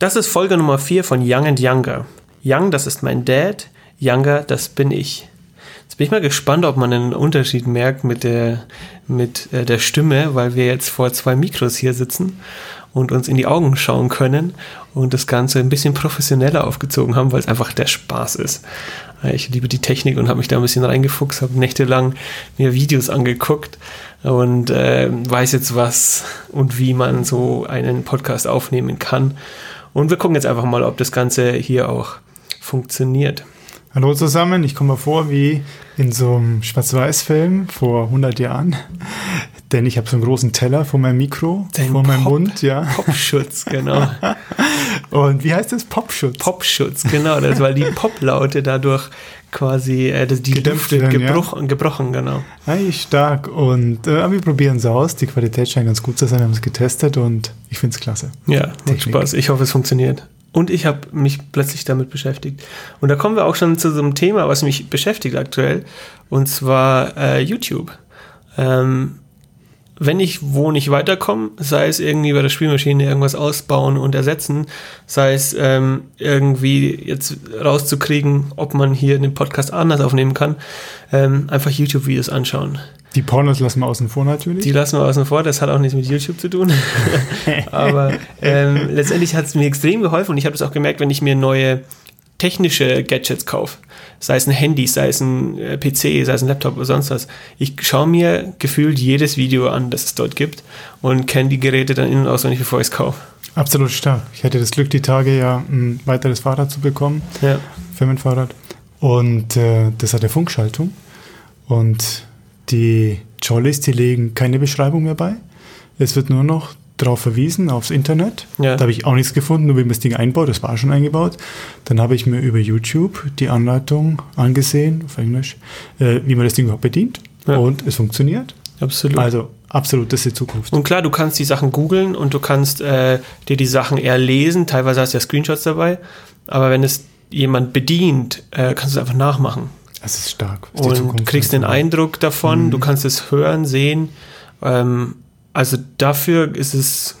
Das ist Folge Nummer 4 von Young and Younger. Young, das ist mein Dad, Younger, das bin ich. Jetzt bin ich mal gespannt, ob man einen Unterschied merkt mit der, mit äh, der Stimme, weil wir jetzt vor zwei Mikros hier sitzen und uns in die Augen schauen können und das Ganze ein bisschen professioneller aufgezogen haben, weil es einfach der Spaß ist. Äh, ich liebe die Technik und habe mich da ein bisschen reingefuchst, habe nächtelang mir Videos angeguckt und äh, weiß jetzt was und wie man so einen Podcast aufnehmen kann. Und wir gucken jetzt einfach mal, ob das Ganze hier auch funktioniert. Hallo zusammen, ich komme vor wie in so einem Schwarz-Weiß-Film vor 100 Jahren. Denn ich habe so einen großen Teller vor meinem Mikro, Dein vor meinem Pop- Mund, ja. Popschutz, genau. Und wie heißt das? Popschutz. Popschutz, genau, das, weil die Poplaute dadurch quasi, äh, das- die Gedämpft Luft wird werden, ja. gebrochen, gebrochen, genau. Eigentlich stark. Und äh, wir probieren es aus. Die Qualität scheint ganz gut zu sein. Wir haben es getestet und ich finde es klasse. Ja, macht. Spaß. Ich hoffe, es funktioniert. Und ich habe mich plötzlich damit beschäftigt. Und da kommen wir auch schon zu so einem Thema, was mich beschäftigt aktuell, und zwar äh, YouTube. Ähm, wenn ich wo nicht weiterkomme, sei es irgendwie bei der Spielmaschine irgendwas ausbauen und ersetzen, sei es ähm, irgendwie jetzt rauszukriegen, ob man hier den Podcast anders aufnehmen kann, ähm, einfach YouTube-Videos anschauen. Die Pornos lassen wir außen vor natürlich. Die lassen wir außen vor, das hat auch nichts mit YouTube zu tun. Aber ähm, letztendlich hat es mir extrem geholfen und ich habe das auch gemerkt, wenn ich mir neue technische Gadgets kaufe. Sei es ein Handy, sei es ein äh, PC, sei es ein Laptop oder sonst was. Ich schaue mir gefühlt jedes Video an, das es dort gibt und kenne die Geräte dann in- und auswendig, bevor ich es kaufe. Absolut stark. Ich hatte das Glück, die Tage ja ein weiteres Fahrrad zu bekommen. Ja. Firmenfahrrad. Und äh, das hat eine Funkschaltung. Und die Jollies, die legen keine Beschreibung mehr bei. Es wird nur noch darauf verwiesen, aufs Internet. Ja. Da habe ich auch nichts gefunden, nur wie man das Ding einbaut. Das war schon eingebaut. Dann habe ich mir über YouTube die Anleitung angesehen, auf Englisch, äh, wie man das Ding überhaupt bedient. Ja. Und es funktioniert. Absolut. Also absolut, das ist die Zukunft. Und klar, du kannst die Sachen googeln und du kannst äh, dir die Sachen eher lesen. Teilweise hast du ja Screenshots dabei. Aber wenn es jemand bedient, äh, kannst du es einfach nachmachen. Es ist stark. Das ist die und kriegst den Eindruck davon, Mhm. du kannst es hören, sehen. Ähm, also dafür ist es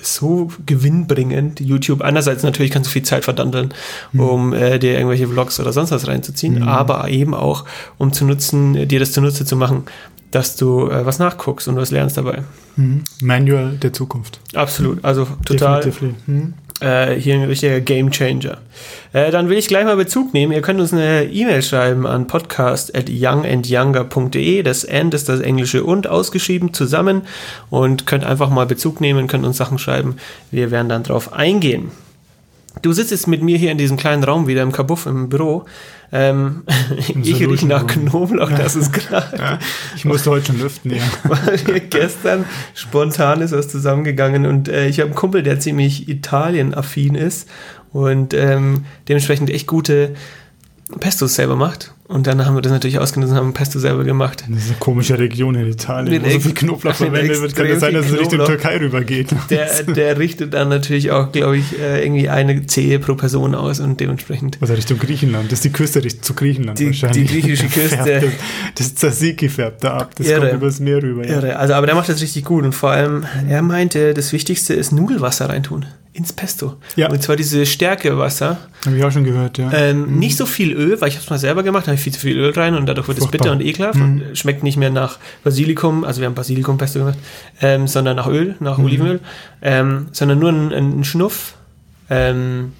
so gewinnbringend, YouTube. Einerseits natürlich kannst du viel Zeit verdandeln, Mhm. um äh, dir irgendwelche Vlogs oder sonst was reinzuziehen, aber eben auch, um zu nutzen, dir das zunutze zu machen, dass du äh, was nachguckst und was lernst dabei. Mhm. Manual der Zukunft. Absolut, also total Definitively. Mhm. Äh, hier ein richtiger Game Changer. Äh, dann will ich gleich mal Bezug nehmen. Ihr könnt uns eine E-Mail schreiben an podcast at youngandyounger.de. Das and ist das englische und ausgeschrieben zusammen und könnt einfach mal Bezug nehmen, könnt uns Sachen schreiben. Wir werden dann drauf eingehen. Du sitzt jetzt mit mir hier in diesem kleinen Raum wieder im Kabuff im Büro. Ähm, ich rieche nach. Knoblauch, das ist gerade. Ich musste heute schon lüften, ja. weil wir gestern spontan ist was zusammengegangen und äh, ich habe einen Kumpel, der ziemlich Italien-affin ist und ähm, dementsprechend echt gute Pestos selber macht. Und dann haben wir das natürlich ausgenutzt und haben Pesto selber gemacht. Das ist eine komische Region in Italien, Mit wo so viel Knoblauch verwendet wird. Kann das sein, dass es Richtung. Türkei rübergeht? Der, der richtet dann natürlich auch, glaube ich, äh, irgendwie eine Zehe pro Person aus und dementsprechend. Also Richtung Griechenland. Das ist die Küste zu Griechenland Die- wahrscheinlich. die griechische Küste. Das, das Tzatziki färbt da ab. Das Irre. kommt übers Meer rüber. Ja. Irre. Also, aber der macht das richtig gut und vor allem, er meinte, das Wichtigste ist Nudelwasser reintun. Ins Pesto. Ja. Und zwar diese Stärkewasser. Habe ich auch schon gehört, ja. Ähm, Nicht so viel Öl, weil ich habe es mal selber gemacht, habe ich viel zu viel Öl rein und dadurch wird es Furchtbar. bitter und ekelhaft und schmeckt nicht mehr nach Basilikum, also wir haben Basilikumpesto gemacht, ähm, sondern nach Öl, nach Olivenöl, ähm, sondern nur ein, ein Schnuff ähm,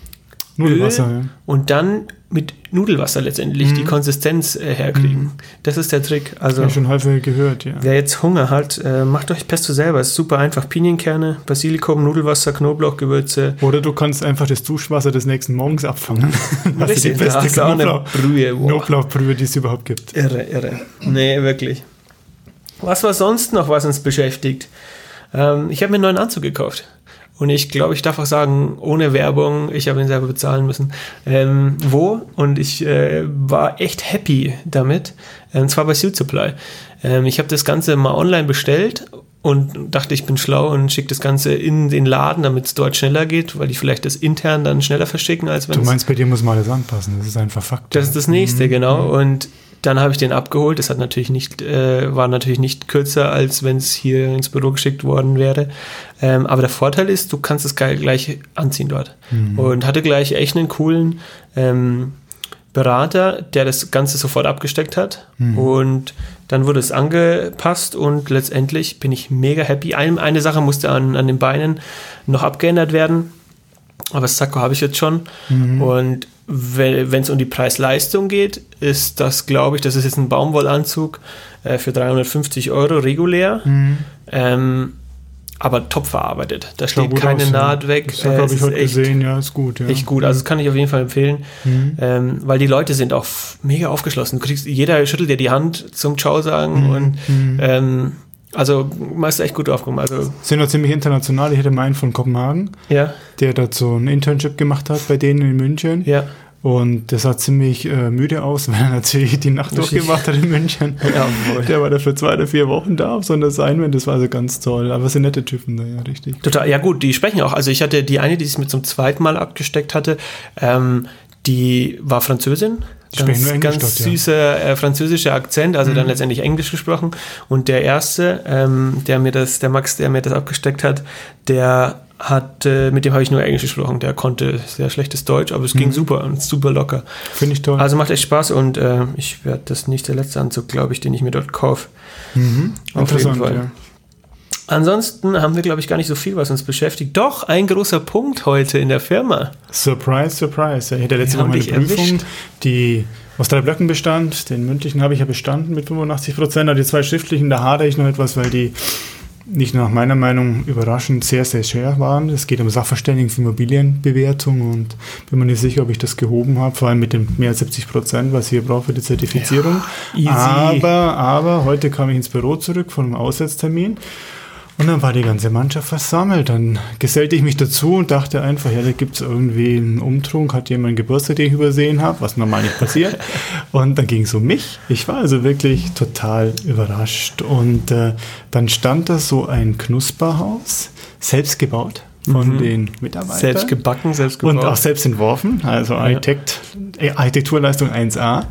Nudelwasser, Öl ja. und dann mit Nudelwasser letztendlich die Konsistenz äh, herkriegen. Das ist der Trick. Also ich schon häufig gehört, ja. Wer jetzt Hunger hat, äh, macht euch Pesto selber. Ist super einfach. Pinienkerne, Basilikum, Nudelwasser, Knoblauch, Gewürze. Oder du kannst einfach das Duschwasser des nächsten Morgens abfangen. Das ist die da beste Knoblauch, Brühe. Wow. Knoblauchbrühe, die es überhaupt gibt. Irre, irre. Nee, wirklich. Was war sonst noch, was uns beschäftigt? Ähm, ich habe mir einen neuen Anzug gekauft. Und ich glaube, ich darf auch sagen, ohne Werbung, ich habe ihn selber bezahlen müssen. Ähm, wo? Und ich äh, war echt happy damit. Und zwar bei Suit Supply. Ähm, ich habe das Ganze mal online bestellt und dachte, ich bin schlau und schicke das Ganze in den Laden, damit es dort schneller geht, weil die vielleicht das intern dann schneller verschicken, als wenn Du meinst, bei dir muss man alles anpassen. Das ist einfach Fakt. das ist das nächste, genau. Und dann habe ich den abgeholt. Das hat natürlich nicht, äh, war natürlich nicht kürzer, als wenn es hier ins Büro geschickt worden wäre. Ähm, aber der Vorteil ist, du kannst es gleich anziehen dort. Mhm. Und hatte gleich echt einen coolen ähm, Berater, der das Ganze sofort abgesteckt hat. Mhm. Und dann wurde es angepasst und letztendlich bin ich mega happy. Ein, eine Sache musste an, an den Beinen noch abgeändert werden. Aber das Sakko habe ich jetzt schon. Mhm. Und wenn es um die Preis-Leistung geht, ist das, glaube ich, das ist jetzt ein Baumwollanzug äh, für 350 Euro regulär. Mhm. Ähm, aber top verarbeitet. Da steht keine aus, Naht weg. Das habe ich heute gesehen, ja, ist gut. Ja. Echt gut, also das kann ich auf jeden Fall empfehlen, mhm. ähm, weil die Leute sind auch mega aufgeschlossen. Du kriegst, jeder schüttelt dir die Hand zum Ciao sagen mhm. und mhm. ähm, also machst du echt gut aufgekommen. Also sind auch ziemlich international. Ich hätte meinen von Kopenhagen, ja. der dort so ein Internship gemacht hat bei denen in München. Ja. Und der sah ziemlich äh, müde aus, weil er natürlich die Nacht durchgemacht hat in München. Ja, der war da für zwei oder vier Wochen da auf so einer Assignment. Das war also ganz toll. Aber es sind nette Typen da, ja, richtig. Total, ja gut, die sprechen auch. Also ich hatte die eine, die es mit zum zweiten Mal abgesteckt hatte, ähm, die war Französin. Ganz, Englisch ganz dort, süßer äh, französischer Akzent, also mhm. dann letztendlich Englisch gesprochen. Und der erste, ähm, der mir das, der Max, der mir das abgesteckt hat, der hat, äh, mit dem habe ich nur Englisch gesprochen. Der konnte sehr schlechtes Deutsch, aber es mhm. ging super und super locker. Finde ich toll. Also macht echt Spaß und äh, ich werde das nicht der letzte Anzug, glaube ich, den ich mir dort kaufe. Mhm. Auf jeden Fall. Ja. Ansonsten haben wir, glaube ich, gar nicht so viel, was uns beschäftigt. Doch, ein großer Punkt heute in der Firma. Surprise, surprise. Ich hatte letzte Woche eine Prüfung, erwischt. die aus drei Blöcken bestand. Den mündlichen habe ich ja bestanden mit 85 Prozent. Aber die zwei schriftlichen, da hadere ich noch etwas, weil die nicht nach meiner Meinung überraschend sehr, sehr schwer waren. Es geht um Sachverständigen für Immobilienbewertung und bin mir nicht sicher, ob ich das gehoben habe, vor allem mit den mehr als 70 Prozent, was ich hier brauche für die Zertifizierung. Ja, aber, aber heute kam ich ins Büro zurück von einem Aussetztermin und dann war die ganze Mannschaft versammelt. Dann gesellte ich mich dazu und dachte einfach, ja, da gibt es irgendwie einen Umtrunk, hat jemand Geburtstag, den ich übersehen habe, was normal nicht passiert. Und dann ging es um mich. Ich war also wirklich total überrascht. Und äh, dann stand da so ein Knusperhaus, selbst gebaut von mhm. den Mitarbeitern. Selbst gebacken, selbst gebaut. Und auch selbst entworfen, also ja. Architekt, äh, Architekturleistung 1a.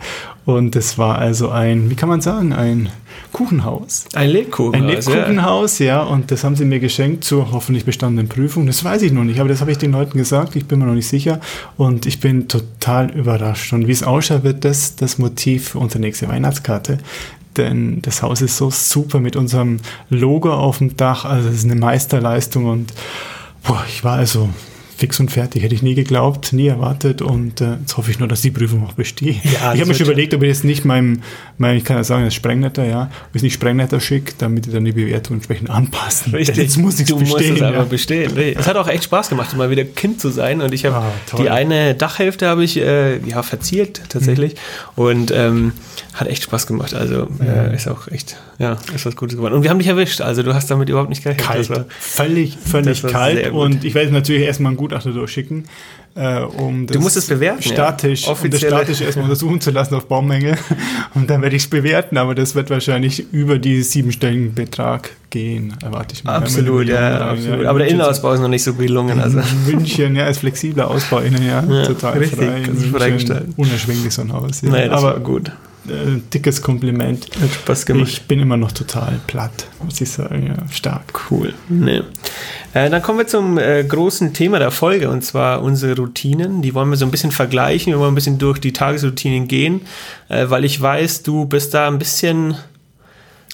Und es war also ein, wie kann man sagen, ein Kuchenhaus. Ein Lebkuchenhaus. Ein Lebkuchenhaus, ja. ja. Und das haben sie mir geschenkt zur hoffentlich bestandenen Prüfung. Das weiß ich noch nicht, aber das habe ich den Leuten gesagt. Ich bin mir noch nicht sicher. Und ich bin total überrascht. Und wie es ausschaut, wird das das Motiv für unsere nächste Weihnachtskarte. Denn das Haus ist so super mit unserem Logo auf dem Dach. Also es ist eine Meisterleistung und boah, ich war also fix und fertig. Hätte ich nie geglaubt, nie erwartet und äh, jetzt hoffe ich nur, dass die Prüfung auch besteht. Ja, ich habe mir schon überlegt, ob ich jetzt nicht meinem, meinem ich kann ja sagen, das Sprengnetter, ja, ob ich nicht Sprengnetter schicke, damit die dann die Bewertung entsprechend anpassen. Richtig. Jetzt muss ich es bestehen. Musst es ja. bestehen. Es hat auch echt Spaß gemacht, mal wieder Kind zu sein und ich habe ah, die eine Dachhälfte habe ich äh, ja verziert tatsächlich mhm. und ähm, hat echt Spaß gemacht. Also äh, ist auch echt, ja, ist was Gutes geworden. Und wir haben dich erwischt, also du hast damit überhaupt nicht gerechnet. Kalt, war, völlig, völlig kalt und ich werde natürlich erstmal ein Gutachter durchschicken, äh, um das du musst es bewerten, statisch, ja. um das statisch erstmal untersuchen zu lassen auf Baumängel und dann werde ich es bewerten, aber das wird wahrscheinlich über die siebenstelligen Betrag gehen, erwarte ich mal. Absolut, ja, absolut. Aber der Innenausbau ist noch nicht so gelungen. Also. München, ja, ist flexibler Ausbau innen, ja, ja total richtig, frei. Freigestellt. Unerschwinglich so ein Haus. Ja. Nein, das aber war gut äh, dickes Kompliment. Hat Spaß gemacht. Ich bin immer noch total platt, muss ich sagen. Ja, stark. Cool. Nee. Äh, dann kommen wir zum äh, großen Thema der Folge und zwar unsere Routinen. Die wollen wir so ein bisschen vergleichen. Wir wollen ein bisschen durch die Tagesroutinen gehen, äh, weil ich weiß, du bist da ein bisschen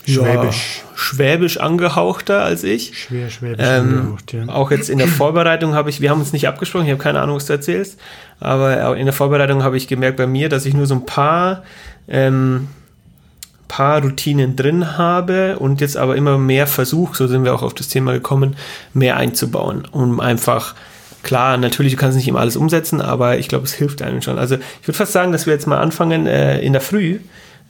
Schwäbisch. Ja, schwäbisch angehauchter als ich. Schwer schwäbisch ähm, angehaucht, ja. Auch jetzt in der Vorbereitung habe ich, wir haben uns nicht abgesprochen, ich habe keine Ahnung, was du erzählst, aber in der Vorbereitung habe ich gemerkt bei mir, dass ich nur so ein paar ähm, paar Routinen drin habe und jetzt aber immer mehr versuche, so sind wir auch auf das Thema gekommen, mehr einzubauen, um einfach Klar, natürlich, du kannst nicht immer alles umsetzen, aber ich glaube, es hilft einem schon. Also ich würde fast sagen, dass wir jetzt mal anfangen äh, in der Früh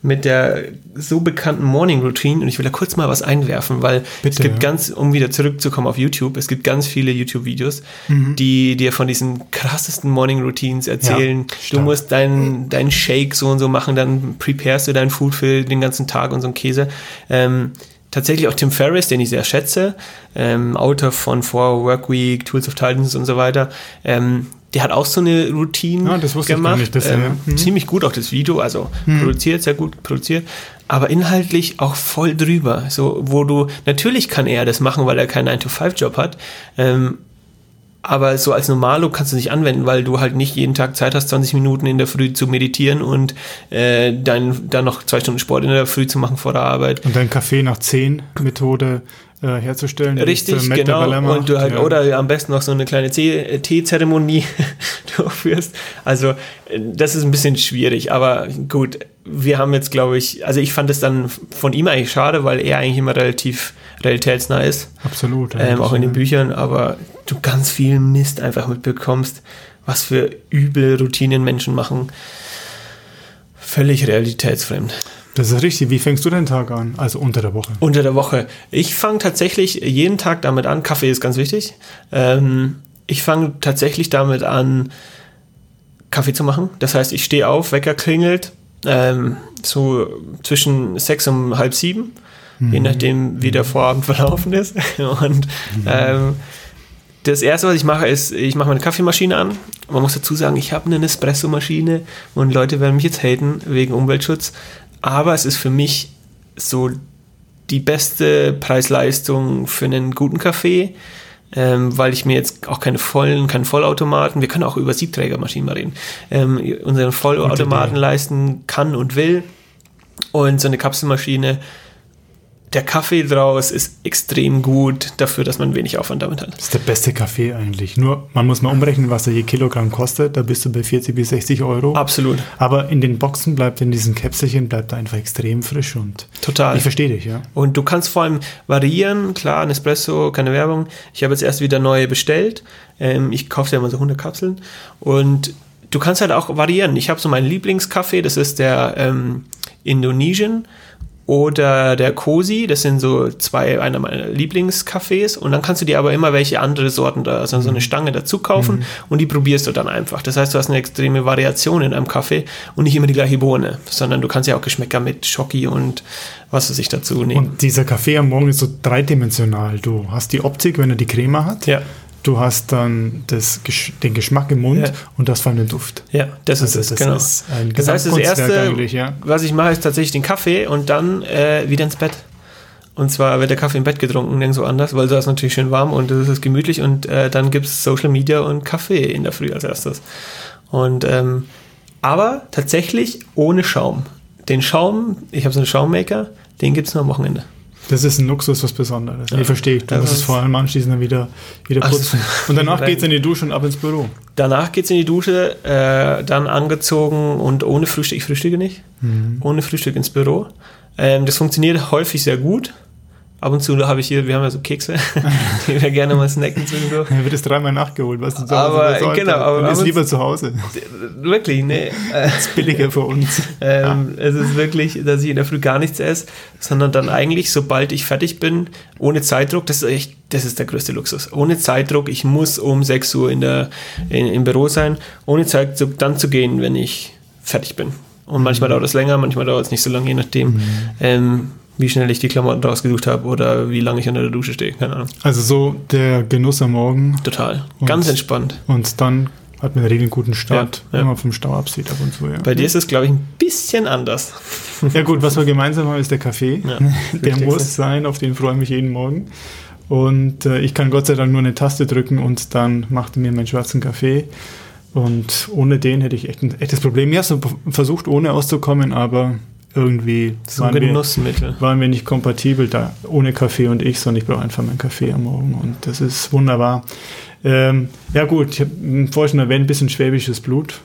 mit der so bekannten Morning Routine und ich will da kurz mal was einwerfen, weil Bitte, es gibt ja. ganz, um wieder zurückzukommen auf YouTube, es gibt ganz viele YouTube-Videos, mhm. die dir von diesen krassesten Morning Routines erzählen. Ja, du musst deinen dein Shake so und so machen, dann preparest du dein Food für den ganzen Tag und so ein Käse. Ähm, tatsächlich auch Tim Ferriss, den ich sehr schätze, ähm, Autor von Four Work Week, Tools of Titans und so weiter, ähm, der hat auch so eine Routine ja, das wusste gemacht. Ich nicht, das ähm, ja. mhm. Ziemlich gut auch das Video, also mhm. produziert, sehr gut produziert, aber inhaltlich auch voll drüber. So, wo du, natürlich kann er das machen, weil er keinen 9-to-5-Job hat. Ähm, aber so als Normalo kannst du nicht anwenden, weil du halt nicht jeden Tag Zeit hast, 20 Minuten in der Früh zu meditieren und äh, dann, dann noch zwei Stunden Sport in der Früh zu machen vor der Arbeit. Und dein Kaffee nach 10 Methode äh, herzustellen. Richtig, genau. Und du halt, ja. oder am besten noch so eine kleine Teezeremonie durchführst. Also das ist ein bisschen schwierig, aber gut, wir haben jetzt, glaube ich, also ich fand es dann von ihm eigentlich schade, weil er eigentlich immer relativ realitätsnah ist. Absolut. Ähm, auch in den Büchern, aber du ganz viel Mist einfach mitbekommst, was für üble Routinen Menschen machen. Völlig realitätsfremd. Das ist richtig. Wie fängst du den Tag an? Also unter der Woche? Unter der Woche. Ich fange tatsächlich jeden Tag damit an. Kaffee ist ganz wichtig. Ähm, ich fange tatsächlich damit an, Kaffee zu machen. Das heißt, ich stehe auf, Wecker klingelt, ähm, so zwischen sechs und halb sieben, mhm. je nachdem, wie der Vorabend verlaufen ist. Und mhm. ähm, das erste, was ich mache, ist, ich mache meine Kaffeemaschine an. Man muss dazu sagen, ich habe eine Nespresso-Maschine und Leute werden mich jetzt haten wegen Umweltschutz aber es ist für mich so die beste Preis-Leistung für einen guten Kaffee, ähm, weil ich mir jetzt auch keine vollen, keinen Vollautomaten, wir können auch über Siebträgermaschinen mal reden, ähm, unseren Vollautomaten leisten kann und will. Und so eine Kapselmaschine der Kaffee draus ist extrem gut dafür, dass man wenig Aufwand damit hat. Das ist der beste Kaffee eigentlich. Nur, man muss mal umrechnen, was er je Kilogramm kostet. Da bist du bei 40 bis 60 Euro. Absolut. Aber in den Boxen bleibt, in diesen Käpselchen bleibt er einfach extrem frisch und. Total. Ich verstehe dich, ja. Und du kannst vor allem variieren. Klar, ein Espresso, keine Werbung. Ich habe jetzt erst wieder neue bestellt. Ähm, ich kaufe ja immer so 100 Kapseln. Und du kannst halt auch variieren. Ich habe so meinen Lieblingskaffee. Das ist der ähm, Indonesian oder der Cosi, das sind so zwei einer meiner Lieblingscafés und dann kannst du dir aber immer welche andere Sorten da, also so eine mhm. Stange dazu kaufen mhm. und die probierst du dann einfach. Das heißt, du hast eine extreme Variation in einem Kaffee und nicht immer die gleiche Bohne, sondern du kannst ja auch Geschmäcker mit Schoki und was weiß ich dazu nehmen. Und dieser Kaffee am Morgen ist so dreidimensional. Du hast die Optik, wenn er die Creme hat. Ja du hast dann das, den Geschmack im Mund ja. und das von dem Duft. Ja, das also ist es, genau. Ist das heißt, das Erste, ja. was ich mache, ist tatsächlich den Kaffee und dann äh, wieder ins Bett. Und zwar wird der Kaffee im Bett getrunken, nirgendwo anders, weil da ist natürlich schön warm und es ist gemütlich und äh, dann gibt es Social Media und Kaffee in der Früh als erstes. Und ähm, aber tatsächlich ohne Schaum. Den Schaum, ich habe so einen Schaummaker, den gibt es nur am Wochenende. Das ist ein Luxus, was Besonderes. Ja. Ich verstehe. Du musst es vor allem anschließend dann wieder, wieder putzen. und danach geht es in die Dusche und ab ins Büro. Danach geht es in die Dusche, äh, dann angezogen und ohne Frühstück. Ich frühstücke nicht. Mhm. Ohne Frühstück ins Büro. Ähm, das funktioniert häufig sehr gut. Ab und zu habe ich hier, wir haben ja so Kekse, die wir gerne mal snacken zwischendurch. Dann wird es dreimal nachgeholt, was du zu Hause Aber genau, aber du bist lieber zu Hause. Wirklich, nee. Das ist billiger für uns. Ähm, ja. Es ist wirklich, dass ich in der Früh gar nichts esse, sondern dann eigentlich, sobald ich fertig bin, ohne Zeitdruck, das ist echt, das ist der größte Luxus. Ohne Zeitdruck, ich muss um 6 Uhr in der, in, im Büro sein, ohne Zeitdruck dann zu gehen, wenn ich fertig bin. Und manchmal mhm. dauert es länger, manchmal dauert es nicht so lange, je nachdem. Mhm. Ähm, wie schnell ich die Klamotten rausgesucht habe oder wie lange ich unter der Dusche stehe. Keine Ahnung. Also so der Genuss am Morgen. Total. Ganz und, entspannt. Und dann hat man in der Regel einen guten Start, ja, ja. wenn man vom Stau absieht ab und zu. Ja. Bei dir ist es, glaube ich, ein bisschen anders. Ja gut, was wir gemeinsam haben, ist der Kaffee. der muss sein, auf den freue ich mich jeden Morgen. Und äh, ich kann Gott sei Dank nur eine Taste drücken und dann macht er mir meinen schwarzen Kaffee. Und ohne den hätte ich echt ein echtes Problem. Ich habe versucht, ohne auszukommen, aber irgendwie so waren, Genussmittel. Wir, waren wir nicht kompatibel da ohne Kaffee und ich, sondern ich brauche einfach meinen Kaffee am Morgen und das ist wunderbar. Ähm, ja gut, ich habe vorhin schon erwähnt, ein bisschen schwäbisches Blut.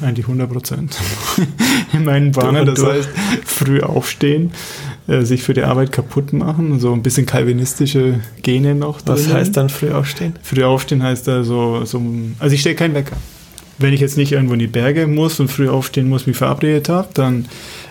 Eigentlich 100 Prozent in meinen Bahnen. Das heißt, früh aufstehen, äh, sich für die Arbeit kaputt machen, so ein bisschen kalvinistische Gene noch. Was heißt dann früh aufstehen? Früh aufstehen heißt da so, so also ich stelle keinen Wecker. wenn ich jetzt nicht irgendwo in die Berge muss und früh aufstehen muss, mich verabredet habe, dann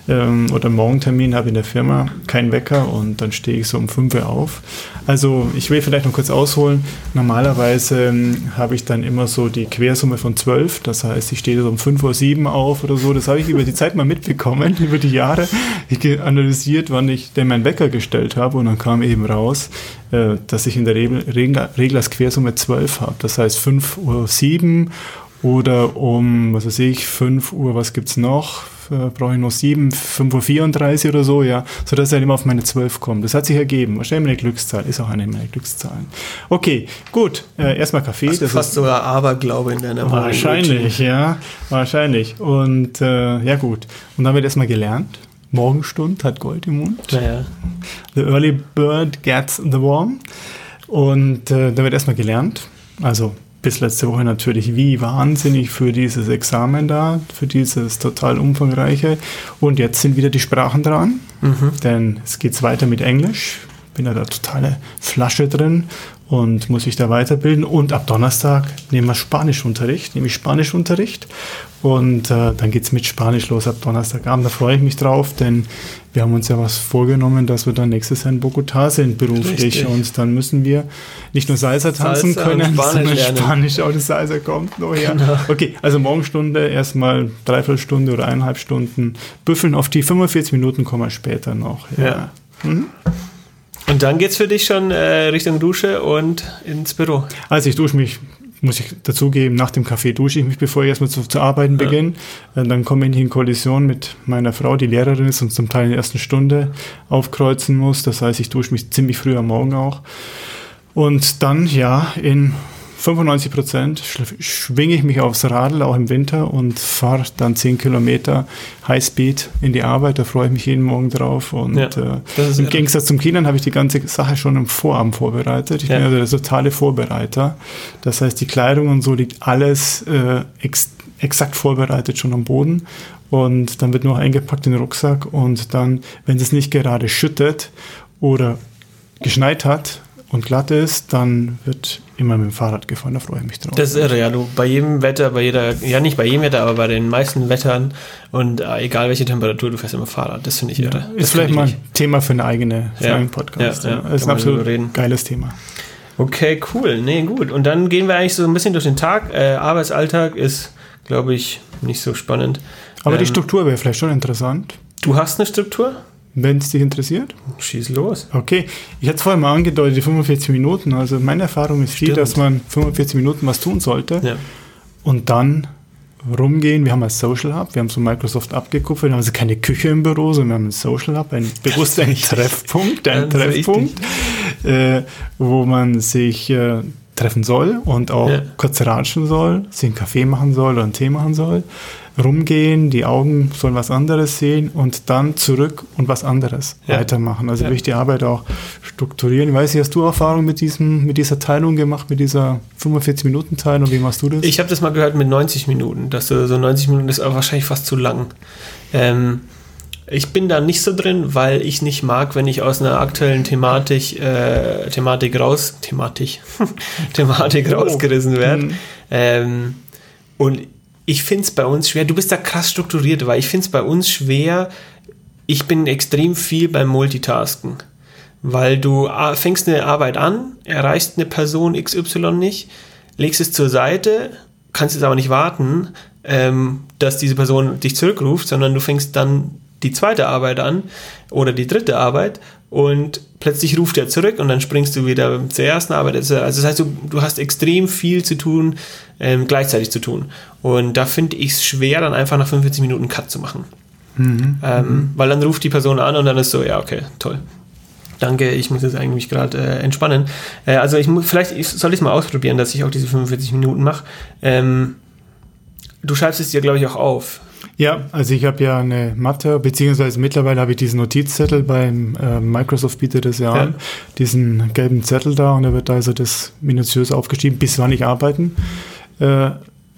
ähm, oder Morgentermin habe in der Firma, kein Wecker und dann stehe ich so um 5 Uhr auf. Also ich will vielleicht noch kurz ausholen. Normalerweise ähm, habe ich dann immer so die Quersumme von 12, das heißt, ich stehe so um 5.07 Uhr auf oder so. Das habe ich über die Zeit mal mitbekommen, über die Jahre. Ich analysiert, wann ich denn meinen Wecker gestellt habe und dann kam eben raus, äh, dass ich in der Regel, als Quersumme 12 habe. Das heißt 5.07 Uhr oder um, was weiß ich, 5 Uhr, was gibt es noch? Äh, brauche ich noch 7, 5.34 Uhr oder so, ja, sodass er halt immer auf meine 12 kommt. Das hat sich ergeben. Wahrscheinlich meine Glückszahl, ist auch eine meiner Glückszahlen. Okay, gut, äh, erstmal Kaffee. Also das fast ist sogar Aberglaube in deiner Wahrscheinlich, ja, wahrscheinlich. Und äh, ja gut, und dann wird erstmal gelernt. Morgenstund hat Gold im Mund. Ja, The early bird gets the worm. Und äh, da wird erstmal gelernt. Also bis letzte Woche natürlich wie wahnsinnig für dieses Examen da, für dieses total umfangreiche. Und jetzt sind wieder die Sprachen dran, mhm. denn es geht weiter mit Englisch. Bin ja da totale Flasche drin und muss ich da weiterbilden. Und ab Donnerstag nehmen wir Spanischunterricht, nehme ich Spanischunterricht. Und äh, dann geht es mit Spanisch los ab Donnerstagabend. Da freue ich mich drauf, denn wir haben uns ja was vorgenommen, dass wir dann nächstes Jahr in Bogotá sind beruflich. Richtig. Und dann müssen wir nicht nur Salsa tanzen Salsa können, Spanisch sondern lernen. Spanisch auch das Salsa kommt noch her. Genau. Okay, also Morgenstunde erstmal dreiviertel Stunde oder eineinhalb Stunden büffeln. Auf die 45 Minuten kommen wir später noch. Ja. ja. Mhm. Und dann geht es für dich schon äh, Richtung Dusche und ins Büro. Also ich dusche mich, muss ich dazugeben, nach dem Kaffee dusche ich mich, bevor ich erstmal zu, zu arbeiten ja. beginne. Äh, dann komme ich in Kollision mit meiner Frau, die Lehrerin ist und zum Teil in der ersten Stunde aufkreuzen muss. Das heißt, ich dusche mich ziemlich früh am Morgen auch. Und dann, ja, in 95 Prozent schwinge ich mich aufs Radl, auch im Winter, und fahre dann 10 Kilometer Highspeed in die Arbeit. Da freue ich mich jeden Morgen drauf. Und ja, äh, im Gegensatz zum Kindern habe ich die ganze Sache schon im Vorabend vorbereitet. Ich ja. bin also der totale Vorbereiter. Das heißt, die Kleidung und so liegt alles äh, ex exakt vorbereitet schon am Boden. Und dann wird nur eingepackt in den Rucksack. Und dann, wenn es nicht gerade schüttet oder geschneit hat, und glatt ist, dann wird immer mit dem Fahrrad gefahren. Da freue ich mich drauf. Das ist irre, ja. Du bei jedem Wetter, bei jeder, ja nicht bei jedem Wetter, aber bei den meisten Wettern und äh, egal welche Temperatur, du fährst immer Fahrrad. Das finde ich irre. Ja, ist vielleicht mal ein Thema für eine eigene, für ja. einen Podcast. Ja, ja. Das ist ein absolut geiles Thema. Okay, cool. Nee, gut. Und dann gehen wir eigentlich so ein bisschen durch den Tag. Äh, Arbeitsalltag ist, glaube ich, nicht so spannend. Aber ähm, die Struktur wäre vielleicht schon interessant. Du hast eine Struktur? Wenn es dich interessiert? Schieß los. Okay, ich hatte es vorhin mal angedeutet, die 45 Minuten. Also meine Erfahrung ist die, dass man 45 Minuten was tun sollte ja. und dann rumgehen. Wir haben ein Social Hub, wir haben so Microsoft abgekupfert, wir haben also keine Küche im Büro, sondern wir haben ein Social Hub, ein bewusst ein Treffpunkt, ein Treffpunkt, äh, wo man sich äh, treffen soll und auch ja. kurz ratschen soll, sich einen Kaffee machen soll oder einen Tee machen soll rumgehen, die Augen sollen was anderes sehen und dann zurück und was anderes ja. weitermachen. Also ja. will ich die Arbeit auch strukturieren. Ich weiß nicht, hast du Erfahrung mit, diesem, mit dieser Teilung gemacht, mit dieser 45-Minuten-Teilung? Wie machst du das? Ich habe das mal gehört mit 90 Minuten. Dass du so 90 Minuten ist aber wahrscheinlich fast zu lang. Ähm, ich bin da nicht so drin, weil ich nicht mag, wenn ich aus einer aktuellen Thematik, äh, Thematik raus, Thematik, Thematik oh. rausgerissen werde. Mhm. Ähm, und ich finde es bei uns schwer. Du bist da krass strukturiert, weil ich finde es bei uns schwer. Ich bin extrem viel beim Multitasken, weil du fängst eine Arbeit an, erreichst eine Person XY nicht, legst es zur Seite, kannst es aber nicht warten, ähm, dass diese Person dich zurückruft, sondern du fängst dann die zweite Arbeit an oder die dritte Arbeit und plötzlich ruft er zurück und dann springst du wieder zur ersten Arbeit. Also das heißt, du, du hast extrem viel zu tun, ähm, gleichzeitig zu tun. Und da finde ich es schwer, dann einfach nach 45 Minuten Cut zu machen. Mhm. Ähm, mhm. Weil dann ruft die Person an und dann ist so, ja, okay, toll. Danke, ich muss jetzt eigentlich gerade äh, entspannen. Äh, also ich vielleicht ich, soll ich es mal ausprobieren, dass ich auch diese 45 Minuten mache. Ähm, du schreibst es dir, glaube ich, auch auf. Ja, also ich habe ja eine Matte, beziehungsweise mittlerweile habe ich diesen Notizzettel beim äh, Microsoft bietet das ja, ja, an, diesen gelben Zettel da und da wird also das minutiös aufgeschrieben, bis wann ich arbeiten äh,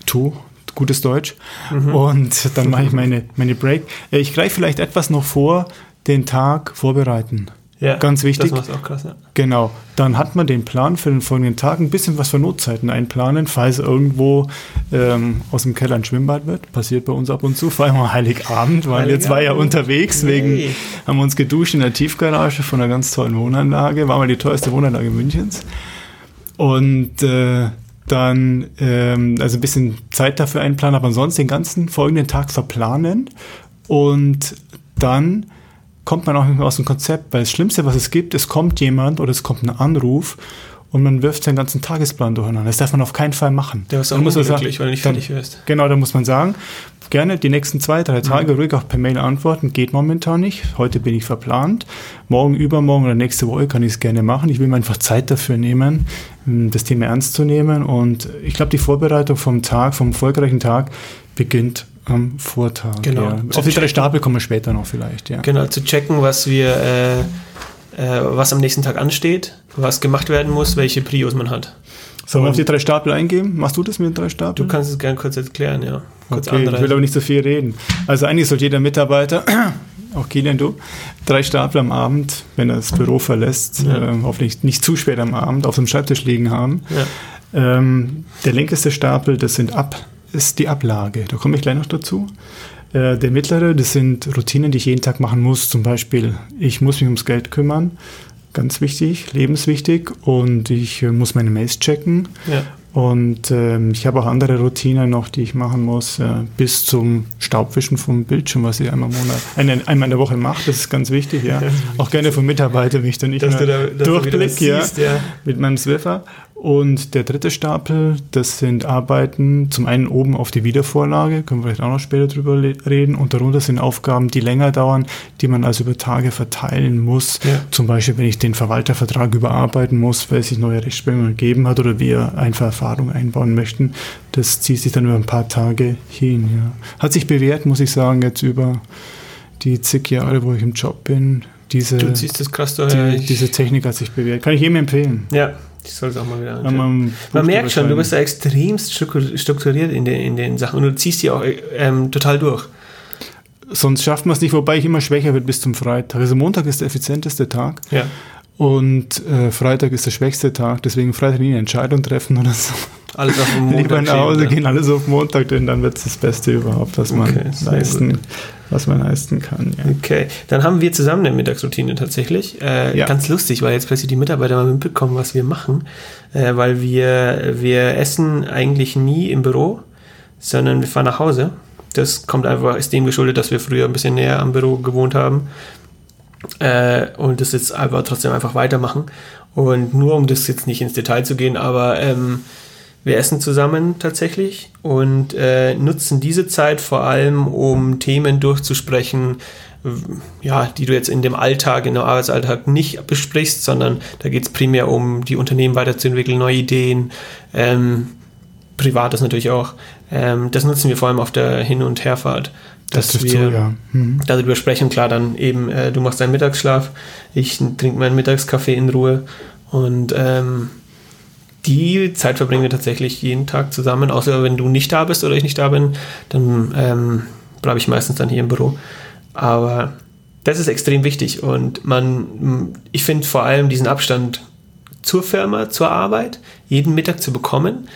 tu, gutes Deutsch. Mhm. Und dann mache ich meine, meine Break. Äh, ich greife vielleicht etwas noch vor, den Tag vorbereiten. Ja, Ganz wichtig. Das macht auch krass, ja. Genau. Dann hat man den Plan für den folgenden Tag, ein bisschen was für Notzeiten einplanen, falls irgendwo ähm, aus dem Keller ein Schwimmbad wird. Passiert bei uns ab und zu. Vor allem am Heiligabend waren wir zwei ja unterwegs, nee. wegen, haben uns geduscht in der Tiefgarage von einer ganz tollen Wohnanlage. War mal die teuerste Wohnanlage Münchens. Und äh, dann ähm, also ein bisschen Zeit dafür einplanen, aber ansonsten den ganzen folgenden Tag verplanen und dann kommt man auch nicht mehr aus dem Konzept, weil das Schlimmste, was es gibt, es kommt jemand oder es kommt ein Anruf und man wirft seinen ganzen Tagesplan durcheinander. Das darf man auf keinen Fall machen. Der ist auch muss sagen, weil du nicht fertig wirst. Genau, da muss man sagen, gerne die nächsten zwei, drei Tage mhm. ruhig auch per Mail antworten. Geht momentan nicht. Heute bin ich verplant. Morgen, übermorgen oder nächste Woche kann ich es gerne machen. Ich will mir einfach Zeit dafür nehmen, das Thema ernst zu nehmen. Und ich glaube, die Vorbereitung vom Tag, vom erfolgreichen Tag beginnt am Vortag. Genau. Ja. Auf die drei Stapel kommen wir später noch vielleicht, ja. Genau, zu checken, was wir, äh, äh, was am nächsten Tag ansteht, was gemacht werden muss, welche Prios man hat. Sollen wir auf die drei Stapel eingehen? Machst du das mit den drei Stapeln? Du kannst es gerne kurz erklären, ja. Kurz okay, ich will aber nicht so viel reden. Also eigentlich sollte jeder Mitarbeiter, auch Kilian, du, drei Stapel am Abend, wenn er das Büro verlässt, ja. äh, hoffentlich nicht zu spät am Abend, auf dem Schreibtisch liegen haben. Ja. Ähm, der linkeste Stapel, das sind ab ist die Ablage. Da komme ich gleich noch dazu. Äh, der mittlere, das sind Routinen, die ich jeden Tag machen muss. Zum Beispiel, ich muss mich ums Geld kümmern. Ganz wichtig, lebenswichtig. Und ich äh, muss meine Mails checken. Ja. Und ähm, ich habe auch andere Routinen noch, die ich machen muss, äh, bis zum Staubwischen vom Bildschirm, was ich einmal im Monat, eine, einmal in der Woche mache. Das ist ganz wichtig, ja. Auch gerne von Mitarbeitern, wenn ich dann nicht dass mehr da, durchblicke, ja, ja, mit meinem Swiffer. Und der dritte Stapel, das sind Arbeiten, zum einen oben auf die Wiedervorlage, können wir vielleicht auch noch später drüber reden, und darunter sind Aufgaben, die länger dauern, die man also über Tage verteilen muss. Ja. Zum Beispiel, wenn ich den Verwaltervertrag überarbeiten muss, weil sich neue Rechtsprechung gegeben hat oder wir einfach Erfahrung einbauen möchten. Das zieht sich dann über ein paar Tage hin. Ja. Hat sich bewährt, muss ich sagen, jetzt über die zig Jahre, wo ich im Job bin. Diese, du ziehst das krass. Die, diese Technik hat sich bewährt. Kann ich jedem empfehlen. Ja, ich soll es auch mal wieder anschauen. Man, man merkt schon, du bist da extremst strukturiert in den, in den Sachen und du ziehst die auch ähm, total durch. Sonst schafft man es nicht, wobei ich immer schwächer wird bis zum Freitag. Also Montag ist der effizienteste Tag. Ja. Und äh, Freitag ist der schwächste Tag, deswegen Freitag nie eine Entscheidung treffen oder so. Alles auf Montag. Lieber nach Hause gehen, alles auf Montag, denn dann wird es das Beste überhaupt, was man okay, leisten, was man leisten kann. Ja. Okay, dann haben wir zusammen eine Mittagsroutine tatsächlich. Äh, ja. Ganz lustig, weil jetzt plötzlich die Mitarbeiter mal mitbekommen, was wir machen, äh, weil wir, wir essen eigentlich nie im Büro, sondern wir fahren nach Hause. Das kommt einfach, ist dem geschuldet, dass wir früher ein bisschen näher am Büro gewohnt haben äh, und das jetzt aber trotzdem einfach weitermachen. Und nur um das jetzt nicht ins Detail zu gehen, aber ähm, wir essen zusammen tatsächlich und äh, nutzen diese Zeit vor allem, um Themen durchzusprechen, ja, die du jetzt in dem Alltag, in dem Arbeitsalltag nicht besprichst, sondern da geht es primär um die Unternehmen weiterzuentwickeln, neue Ideen, ähm, privates natürlich auch. Ähm, das nutzen wir vor allem auf der Hin- und Herfahrt dass das wir so, ja. mhm. darüber sprechen. Klar, dann eben, äh, du machst deinen Mittagsschlaf, ich trinke meinen Mittagskaffee in Ruhe und ähm, die Zeit verbringen wir tatsächlich jeden Tag zusammen, außer wenn du nicht da bist oder ich nicht da bin, dann ähm, bleibe ich meistens dann hier im Büro. Aber das ist extrem wichtig und man, ich finde vor allem diesen Abstand zur Firma, zur Arbeit, jeden Mittag zu bekommen,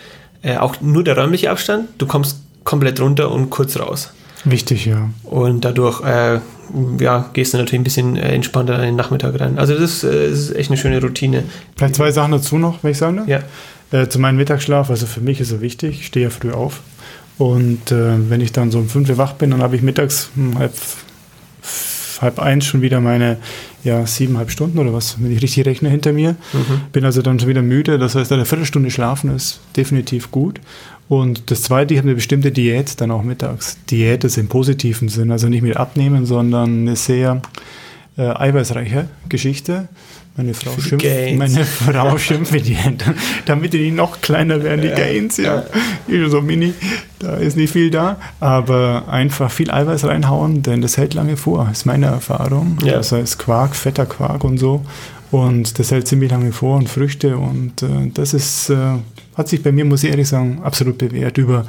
äh, auch nur der räumliche Abstand, du kommst komplett runter und kurz raus. Wichtig, ja. Und dadurch äh, ja, gehst du natürlich ein bisschen äh, entspannter in den Nachmittag rein. Also das, äh, das, ist echt eine schöne Routine. Vielleicht zwei Sachen dazu noch, wenn ich sagen darf. Ja. Äh, zu meinem Mittagsschlaf, also für mich ist er wichtig. Ich stehe ja früh auf. Und äh, wenn ich dann so um fünf Uhr wach bin, dann habe ich mittags um halb, halb eins schon wieder meine ja, siebeneinhalb Stunden oder was, wenn ich richtig rechne, hinter mir. Mhm. Bin also dann schon wieder müde. Das heißt, eine Viertelstunde schlafen ist definitiv gut. Und das zweite, ich habe eine bestimmte Diät dann auch mittags. Diät ist im positiven Sinn, also nicht mit abnehmen, sondern eine sehr äh, eiweißreiche Geschichte. Meine Frau schimpft, meine Frau schimpft mit ihr, damit die noch kleiner werden, die Gains, ja. ja. So mini, da ist nicht viel da. Aber einfach viel Eiweiß reinhauen, denn das hält lange vor, ist meine Erfahrung. Ja. Das heißt Quark, fetter Quark und so. Und das hält ziemlich lange vor und Früchte. Und äh, das ist, äh, hat sich bei mir, muss ich ehrlich sagen, absolut bewährt über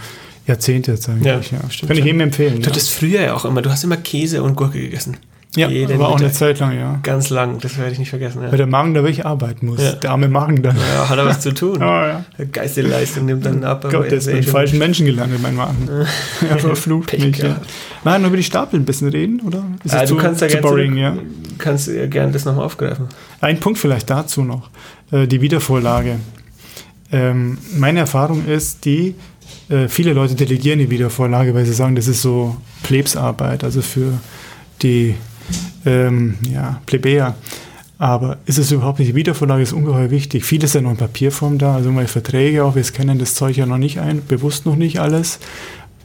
Jahrzehnte jetzt eigentlich. Ja, ja. Kann ich jedem empfehlen. Du hattest früher ja auch immer, du hast immer Käse und Gurke gegessen. Ja, Jede aber auch eine Zeit lang, ja. Ganz lang, das werde ich nicht vergessen. Ja. Weil der Magen da wirklich arbeiten muss. Ja. Der arme Magen dann. Ja, hat er was zu tun. oh, ja. Geisteleistung nimmt dann ab. Ich glaube, der ist bei den falschen Menschen gelandet, mein Magen. er verflucht mich. Ja. Nein, nur über die Stapel ein bisschen reden, oder? Ist ah, du zu, kannst da gerne boring, ja? kannst ja gerne das nochmal aufgreifen. Ein Punkt vielleicht dazu noch. Äh, die Wiedervorlage. Ähm, meine Erfahrung ist die, äh, viele Leute delegieren die Wiedervorlage, weil sie sagen, das ist so Plebsarbeit, also für die ähm, ja, Plebejer. Aber ist es überhaupt nicht? Die Wiedervorlage ist ungeheuer wichtig. Vieles ist ja noch in Papierform da, also meine Verträge auch, wir kennen das Zeug ja noch nicht ein, bewusst noch nicht alles.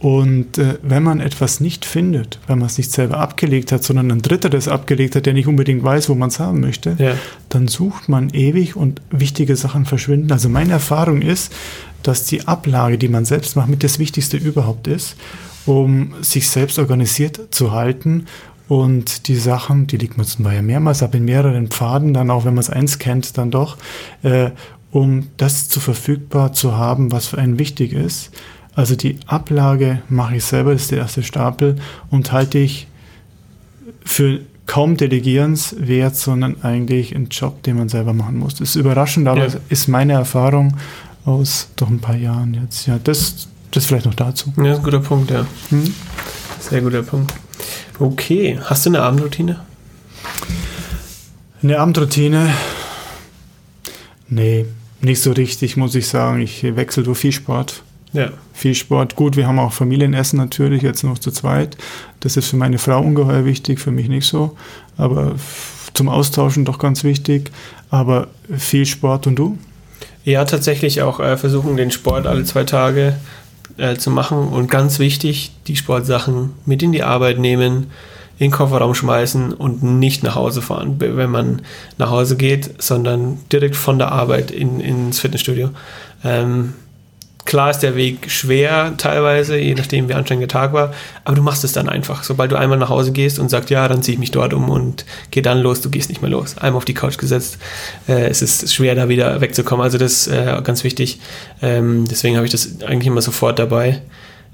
Und äh, wenn man etwas nicht findet, wenn man es nicht selber abgelegt hat, sondern ein Dritter das abgelegt hat, der nicht unbedingt weiß, wo man es haben möchte, ja. dann sucht man ewig und wichtige Sachen verschwinden. Also meine Erfahrung ist, dass die Ablage, die man selbst macht, mit das Wichtigste überhaupt ist, um sich selbst organisiert zu halten und die Sachen, die liegt man zum Beispiel mehrmals ab in mehreren Pfaden, dann auch wenn man es eins kennt, dann doch, äh, um das zu verfügbar zu haben, was für einen wichtig ist also die Ablage mache ich selber, das ist der erste Stapel und halte ich für kaum delegierenswert, sondern eigentlich ein Job, den man selber machen muss. Das ist überraschend, aber ja. ist meine Erfahrung aus doch ein paar Jahren jetzt. Ja, das, das vielleicht noch dazu. Ja, ist ein guter Punkt, ja. Hm? Sehr guter Punkt. Okay, hast du eine Abendroutine? Eine Abendroutine? Nee, nicht so richtig, muss ich sagen. Ich wechsle durch viel Sport. Ja. Viel Sport. Gut, wir haben auch Familienessen natürlich, jetzt noch zu zweit. Das ist für meine Frau ungeheuer wichtig, für mich nicht so. Aber zum Austauschen doch ganz wichtig. Aber viel Sport und du? Ja, tatsächlich auch äh, versuchen, den Sport alle zwei Tage äh, zu machen. Und ganz wichtig, die Sportsachen mit in die Arbeit nehmen, in den Kofferraum schmeißen und nicht nach Hause fahren, wenn man nach Hause geht, sondern direkt von der Arbeit in, ins Fitnessstudio. Ähm, Klar ist der Weg schwer teilweise, je nachdem wie anstrengend der Tag war, aber du machst es dann einfach. Sobald du einmal nach Hause gehst und sagst, ja, dann ziehe ich mich dort um und geh dann los, du gehst nicht mehr los. Einmal auf die Couch gesetzt, äh, es ist schwer, da wieder wegzukommen. Also das ist äh, ganz wichtig. Ähm, deswegen habe ich das eigentlich immer sofort dabei.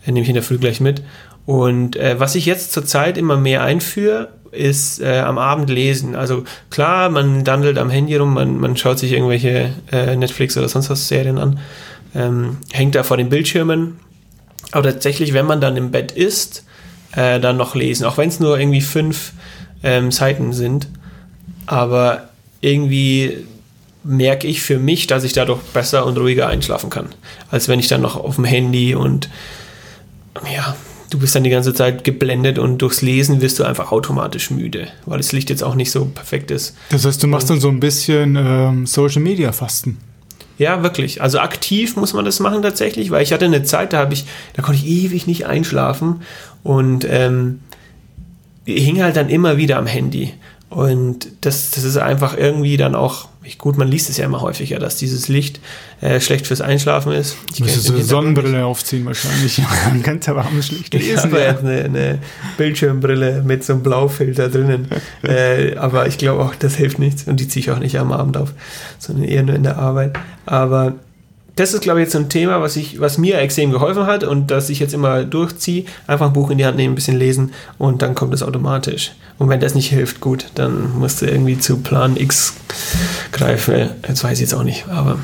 Äh, nehme ich in der Früh gleich mit. Und äh, was ich jetzt zurzeit immer mehr einführe, ist äh, am Abend lesen. Also klar, man dandelt am Handy rum, man, man schaut sich irgendwelche äh, Netflix oder sonst was Serien an ähm, hängt da vor den Bildschirmen. Aber tatsächlich, wenn man dann im Bett ist, äh, dann noch lesen, auch wenn es nur irgendwie fünf ähm, Seiten sind. Aber irgendwie merke ich für mich, dass ich dadurch besser und ruhiger einschlafen kann, als wenn ich dann noch auf dem Handy und ja, du bist dann die ganze Zeit geblendet und durchs Lesen wirst du einfach automatisch müde, weil das Licht jetzt auch nicht so perfekt ist. Das heißt, du machst und, dann so ein bisschen ähm, Social Media Fasten. Ja, wirklich. Also aktiv muss man das machen tatsächlich, weil ich hatte eine Zeit, da habe ich, da konnte ich ewig nicht einschlafen und ähm, hing halt dann immer wieder am Handy. Und das, das ist einfach irgendwie dann auch, gut, man liest es ja immer häufiger, dass dieses Licht äh, schlecht fürs Einschlafen ist. Ich Müsstest du eine Sonnenbrille aufziehen wahrscheinlich. Ein ganz warmes Licht lesen. Ich habe jetzt eine, eine, Bildschirmbrille mit so einem Blaufilter drinnen. äh, aber ich glaube auch, das hilft nichts. Und die ziehe ich auch nicht am Abend auf, sondern eher nur in der Arbeit. Aber das ist, glaube ich, jetzt so ein Thema, was, ich, was mir extrem geholfen hat und das ich jetzt immer durchziehe. Einfach ein Buch in die Hand nehmen, ein bisschen lesen und dann kommt es automatisch. Und wenn das nicht hilft, gut, dann musst du irgendwie zu Plan X greifen. Jetzt weiß ich jetzt auch nicht, aber.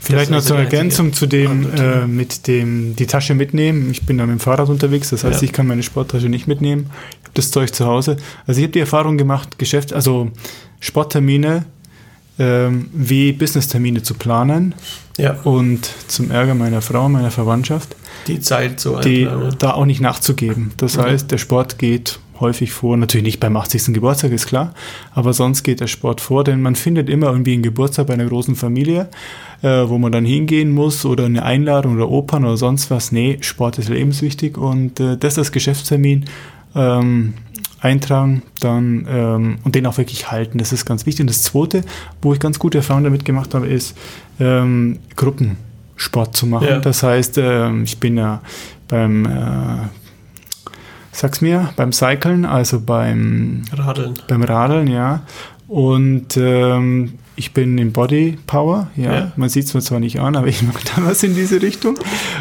Vielleicht noch zur Ergänzung zu dem äh, mit dem die Tasche mitnehmen. Ich bin da mit dem Fahrrad unterwegs, das heißt, ja. ich kann meine Sporttasche nicht mitnehmen. Ich habe das Zeug zu Hause. Also ich habe die Erfahrung gemacht, Geschäft, also Sporttermine ähm, wie Business-Termine zu planen. Ja. Und zum Ärger meiner Frau, meiner Verwandtschaft, die Zeit so die, da auch nicht nachzugeben. Das mhm. heißt, der Sport geht häufig vor, natürlich nicht beim 80. Geburtstag, ist klar, aber sonst geht der Sport vor, denn man findet immer irgendwie einen Geburtstag bei einer großen Familie, äh, wo man dann hingehen muss oder eine Einladung oder Opern oder sonst was. Nee, Sport ist lebenswichtig und äh, das als Geschäftstermin ähm, eintragen dann, ähm, und den auch wirklich halten. Das ist ganz wichtig. Und das Zweite, wo ich ganz gute Erfahrungen damit gemacht habe, ist ähm, Gruppensport zu machen. Ja. Das heißt, ähm, ich bin ja beim, äh, sag's mir, beim Cyclen, also beim Radeln. Beim Radeln, ja. Und ähm, ich bin im Body Power, ja. ja. Man sieht es mir zwar nicht an, aber ich mache da was in diese Richtung.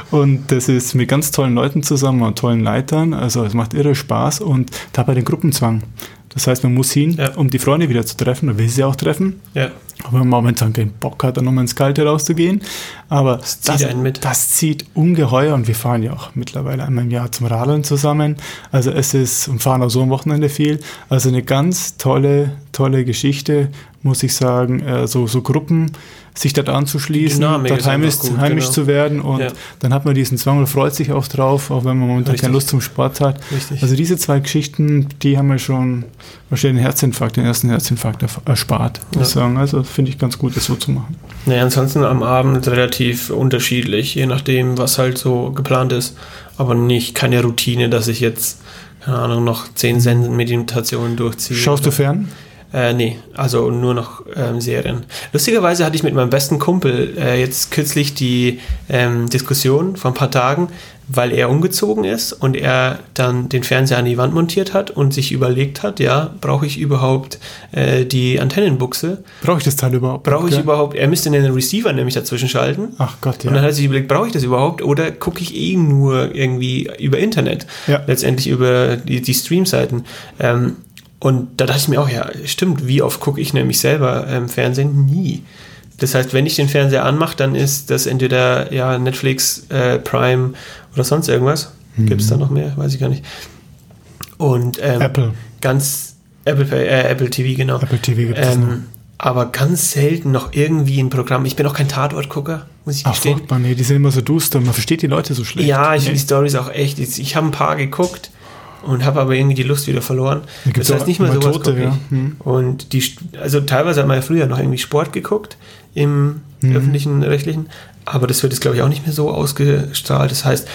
Und das ist mit ganz tollen Leuten zusammen und tollen Leitern. Also es macht irre Spaß und dabei den Gruppenzwang. Das heißt, man muss hin, ja. um die Freunde wieder zu treffen, oder will sie auch treffen. Ja. Aber man momentan keinen Bock hat, dann nochmal ins Kalte rauszugehen. Aber das zieht, das, das zieht ungeheuer und wir fahren ja auch mittlerweile einmal im Jahr zum Radeln zusammen. Also es ist, und fahren auch so am Wochenende viel. Also eine ganz tolle, tolle Geschichte, muss ich sagen. Äh, so, so Gruppen sich dort anzuschließen, dort heimisch, gut, heimisch genau. zu werden und ja. dann hat man diesen Zwang und freut sich auch drauf, auch wenn man momentan Richtig. keine Lust zum Sport hat. Richtig. Also diese zwei Geschichten, die haben mir schon wahrscheinlich den Herzinfarkt, den ersten Herzinfarkt erspart, ja. muss ich sagen. Also finde ich ganz gut, das so zu machen. Naja, ansonsten am Abend relativ unterschiedlich, je nachdem, was halt so geplant ist, aber nicht keine Routine, dass ich jetzt keine Ahnung, noch zehn Senden Meditationen durchziehe. Schaust du fern? Äh, nee, also nur noch ähm, Serien. Lustigerweise hatte ich mit meinem besten Kumpel äh, jetzt kürzlich die ähm, Diskussion vor ein paar Tagen, weil er umgezogen ist und er dann den Fernseher an die Wand montiert hat und sich überlegt hat, ja, brauche ich überhaupt äh, die Antennenbuchse? Brauche ich das Teil überhaupt? Brauche ich ja. überhaupt, er müsste einen Receiver nämlich dazwischen schalten. Ach Gott, ja. Und dann hat er sich überlegt, brauche ich das überhaupt oder gucke ich eh nur irgendwie über Internet? Ja. Letztendlich über die, die Streamseiten. Ähm, und da dachte ich mir auch, ja, stimmt, wie oft gucke ich nämlich selber ähm, Fernsehen? Nie. Das heißt, wenn ich den Fernseher anmache, dann ist das entweder ja, Netflix, äh, Prime oder sonst irgendwas. Mhm. Gibt es da noch mehr? Weiß ich gar nicht. Und ähm, Apple. Ganz Apple, äh, Apple TV, genau. Apple TV gibt es ähm, aber ganz selten noch irgendwie ein Programm. Ich bin auch kein Tatortgucker, muss ich Ach, gestehen. Furchtbar, nee, die sind immer so duster. Man versteht die Leute so schlecht. Ja, ich nee. finde die Stories auch echt. Ich habe ein paar geguckt und habe aber irgendwie die Lust wieder verloren. Das heißt nicht mal sowas Tote, ja. Hm. Und die, also teilweise hat man ja früher noch irgendwie Sport geguckt im hm. öffentlichen, rechtlichen, aber das wird jetzt glaube ich auch nicht mehr so ausgestrahlt. Das heißt,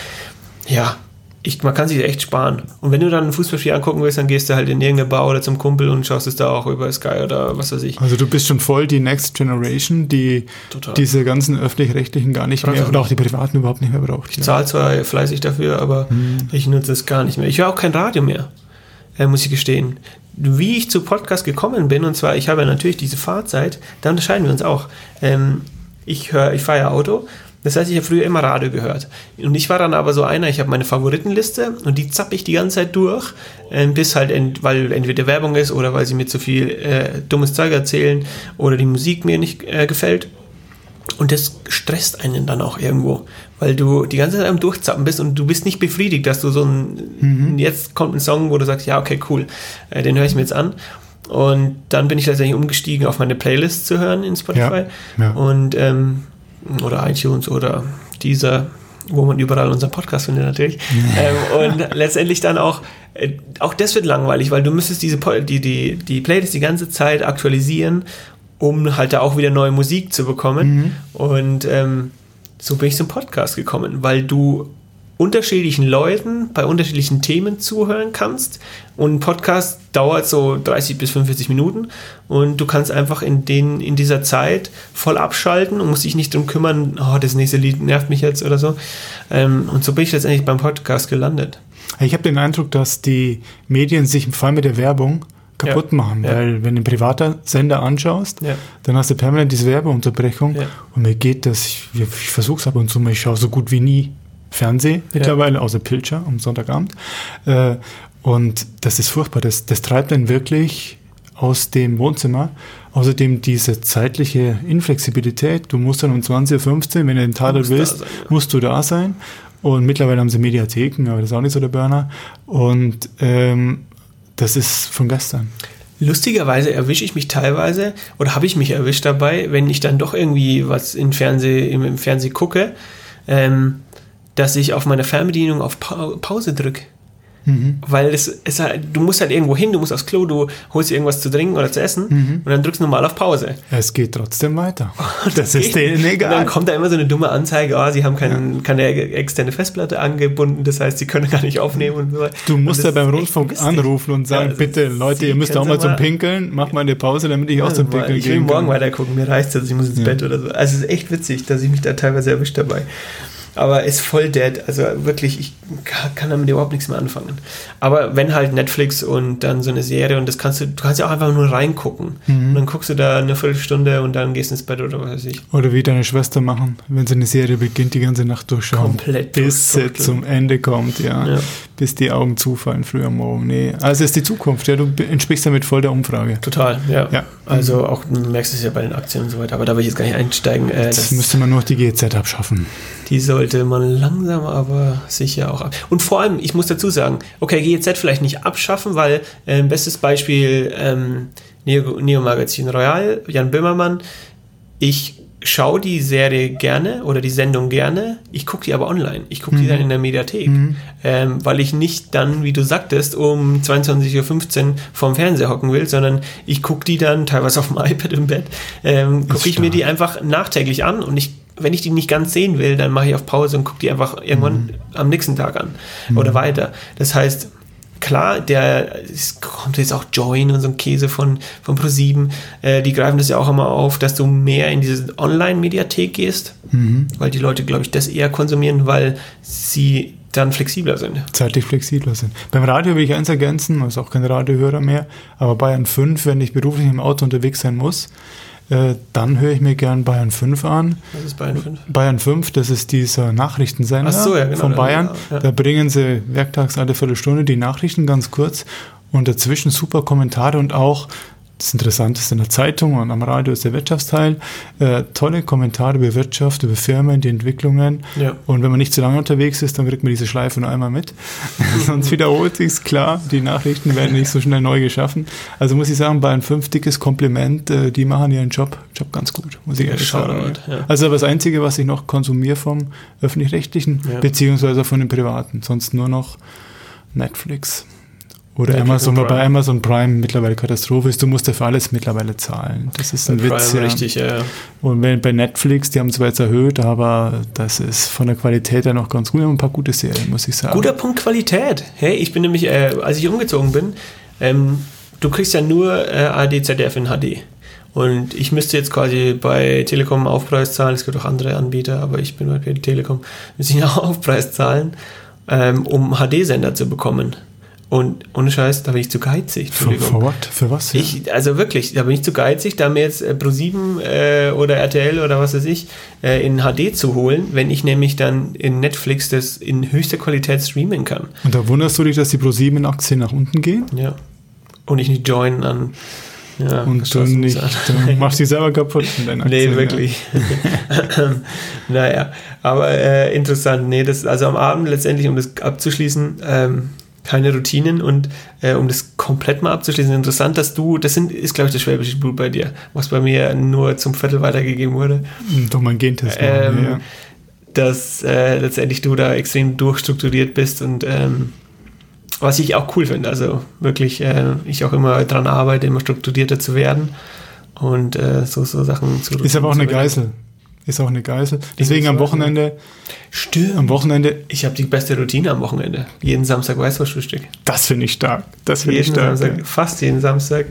ja, ich, man kann sich echt sparen. Und wenn du dann ein Fußballspiel angucken willst, dann gehst du halt in irgendeine Bar oder zum Kumpel und schaust es da auch über Sky oder was weiß ich. Also du bist schon voll die Next Generation, die Total. diese ganzen öffentlich-rechtlichen gar nicht Brauch mehr oder auch die privaten überhaupt nicht mehr braucht. Ich ja. zahle zwar fleißig dafür, aber hm. ich nutze es gar nicht mehr. Ich höre auch kein Radio mehr, äh, muss ich gestehen. Wie ich zu Podcast gekommen bin, und zwar, ich habe ja natürlich diese Fahrzeit, da unterscheiden wir uns auch. Ähm, ich höre, ich fahre ja Auto das heißt, ich habe früher immer Radio gehört. Und ich war dann aber so einer, ich habe meine Favoritenliste und die zappe ich die ganze Zeit durch, äh, bis halt, ent, weil entweder Werbung ist oder weil sie mir zu viel äh, dummes Zeug erzählen oder die Musik mir nicht äh, gefällt. Und das stresst einen dann auch irgendwo, weil du die ganze Zeit am Durchzappen bist und du bist nicht befriedigt, dass du so ein, mhm. jetzt kommt ein Song, wo du sagst, ja, okay, cool, äh, den höre ich mir jetzt an. Und dann bin ich letztendlich umgestiegen, auf meine Playlist zu hören in Spotify. Ja, ja. Und ähm, oder iTunes oder dieser, wo man überall unseren Podcast findet natürlich. ähm, und letztendlich dann auch, äh, auch das wird langweilig, weil du müsstest diese die, die, die Playlist die ganze Zeit aktualisieren, um halt da auch wieder neue Musik zu bekommen. Mhm. Und ähm, so bin ich zum Podcast gekommen, weil du unterschiedlichen Leuten bei unterschiedlichen Themen zuhören kannst. Und ein Podcast dauert so 30 bis 45 Minuten und du kannst einfach in, den, in dieser Zeit voll abschalten und musst dich nicht darum kümmern, oh, das nächste Lied nervt mich jetzt oder so. Ähm, und so bin ich letztendlich beim Podcast gelandet. Ich habe den Eindruck, dass die Medien sich im Fall mit der Werbung kaputt ja, machen, ja. weil wenn du einen privaten Sender anschaust, ja. dann hast du permanent diese Werbeunterbrechung und mir geht das, ich, ich versuche es ab und zu mal, ich schaue so gut wie nie Fernsehen mittlerweile, außer Pilcher am Sonntagabend. Äh, und das ist furchtbar. Das, das treibt einen wirklich aus dem Wohnzimmer. Außerdem diese zeitliche Inflexibilität. Du musst dann um 20.15 Uhr, wenn du den Taler willst, sein, ja. musst du da sein. Und mittlerweile haben sie Mediatheken, aber das ist auch nicht so der Burner. Und ähm, das ist von gestern. Lustigerweise erwische ich mich teilweise oder habe ich mich erwischt dabei, wenn ich dann doch irgendwie was im Fernsehen, im, im Fernsehen gucke. Ähm, dass ich auf meiner Fernbedienung auf pa Pause drücke. Mhm. Weil es, es halt, du musst halt irgendwo hin, du musst aufs Klo, du holst dir irgendwas zu trinken oder zu essen mhm. und dann drückst du normal auf Pause. Es geht trotzdem weiter. das, das ist denen egal. Und dann kommt da immer so eine dumme Anzeige, oh, sie haben kein, ja. keine externe Festplatte angebunden, das heißt, sie können gar nicht aufnehmen und so. Du musst ja beim Rundfunk anrufen und sagen, ja, bitte Leute, ihr müsst auch mal zum Pinkeln, mach mal eine Pause, damit ich auch zum Pinkeln gehe. Ich will morgen weiter gucken, mir reicht es, ich muss ins ja. Bett oder so. Also es ist echt witzig, dass ich mich da teilweise erwischt dabei aber ist voll dead. Also wirklich, ich kann damit überhaupt nichts mehr anfangen. Aber wenn halt Netflix und dann so eine Serie und das kannst du, du kannst ja auch einfach nur reingucken. Mhm. Und dann guckst du da eine Viertelstunde und dann gehst ins Bett oder was weiß ich. Oder wie deine Schwester machen, wenn sie eine Serie beginnt, die ganze Nacht durchschauen. Komplett. Bis sie zum Ende kommt, ja. ja. Bis die Augen zufallen früh am Morgen. Nee, also ist die Zukunft. Ja, du entsprichst damit voll der Umfrage. Total, ja. ja. Also auch, du merkst es ja bei den Aktien und so weiter, aber da will ich jetzt gar nicht einsteigen. Äh, das, das müsste man nur die GZ abschaffen. Die sollte man langsam, aber sicher auch ab. Und vor allem, ich muss dazu sagen, okay, GZ vielleicht nicht abschaffen, weil äh, bestes Beispiel ähm, Neo, Neo Magazin Royal, Jan Böhmermann. Ich schaue die Serie gerne oder die Sendung gerne, ich gucke die aber online. Ich gucke mhm. die dann in der Mediathek, mhm. ähm, weil ich nicht dann, wie du sagtest, um 22.15 Uhr vorm Fernseher hocken will, sondern ich gucke die dann teilweise auf dem iPad im Bett, ähm, gucke ich mir die einfach nachträglich an und ich wenn ich die nicht ganz sehen will, dann mache ich auf Pause und gucke die einfach irgendwann mhm. am nächsten Tag an mhm. oder weiter. Das heißt, klar, der es kommt jetzt auch Join und so ein Käse von, von Pro7, äh, die greifen das ja auch immer auf, dass du mehr in diese Online-Mediathek gehst, mhm. weil die Leute, glaube ich, das eher konsumieren, weil sie dann flexibler sind. Zeitlich flexibler sind. Beim Radio will ich eins ergänzen, also auch kein Radiohörer mehr, aber Bayern 5, wenn ich beruflich im Auto unterwegs sein muss, äh, dann höre ich mir gern Bayern 5 an. Was ist Bayern 5? Bayern 5, das ist dieser Nachrichtensender so, ja, genau, von Bayern. Ja. Da bringen sie werktags alle Viertelstunde die Nachrichten ganz kurz und dazwischen super Kommentare und auch das Interessante ist in der Zeitung und am Radio ist der Wirtschaftsteil. Äh, tolle Kommentare über Wirtschaft, über Firmen, die Entwicklungen. Ja. Und wenn man nicht zu lange unterwegs ist, dann kriegt man diese Schleife nur einmal mit. Sonst wiederholt sich klar. Die Nachrichten werden nicht so schnell neu geschaffen. Also muss ich sagen, bei einem fünf dickes Kompliment, äh, die machen ihren Job, Job ganz gut, muss ich ehrlich sagen. Ja. Also das Einzige, was ich noch konsumiere vom öffentlich-rechtlichen, beziehungsweise von den privaten, sonst nur noch Netflix. Oder ja, Amazon, bei Amazon Prime mittlerweile Katastrophe ist, du musst ja für alles mittlerweile zahlen. Das ist ein bei Witz. Prime, ja. Richtig, ja. Und wenn, bei Netflix, die haben zwar jetzt erhöht, aber das ist von der Qualität her noch ganz gut. Wir haben ein paar gute Serien, muss ich sagen. Guter Punkt Qualität. Hey, ich bin nämlich, äh, als ich umgezogen bin, ähm, du kriegst ja nur äh, ARD, ZDF in HD. Und ich müsste jetzt quasi bei Telekom Aufpreis zahlen. Es gibt auch andere Anbieter, aber ich bin bei Telekom, müsste ich einen Aufpreis zahlen, ähm, um HD-Sender zu bekommen. Und ohne Scheiß, da bin ich zu geizig. Für, für, für was? Ja? Ich, also wirklich, da bin ich zu geizig, da mir jetzt äh, Pro7 äh, oder RTL oder was weiß ich äh, in HD zu holen, wenn ich nämlich dann in Netflix das in höchster Qualität streamen kann. Und da wunderst du dich, dass die Pro7-Aktien nach unten gehen? Ja. Und ich nicht joinen an. Ja, und du nicht, dann machst du dich selber kaputt in deinen Aktien. Nee, wirklich. Ja. naja, aber äh, interessant. Nee, das, also am Abend letztendlich, um das abzuschließen, ähm, keine Routinen und äh, um das komplett mal abzuschließen, interessant, dass du, das sind, ist glaube ich das schwäbische Blut bei dir, was bei mir nur zum Viertel weitergegeben wurde. Hm, doch mein Gentest. Ähm, ja. Dass äh, letztendlich du da extrem durchstrukturiert bist und ähm, was ich auch cool finde, also wirklich äh, ich auch immer daran arbeite, immer strukturierter zu werden und äh, so, so Sachen zu Ist aber auch eine Geißel. Ist auch eine Geißel. Deswegen am Wochenende. Stimmt. Am Wochenende. Ich habe die beste Routine am Wochenende. Jeden Samstag Weißwurstfrühstück. Das finde ich stark. Das finde ich stark. Samstag, ja. Fast jeden Samstag.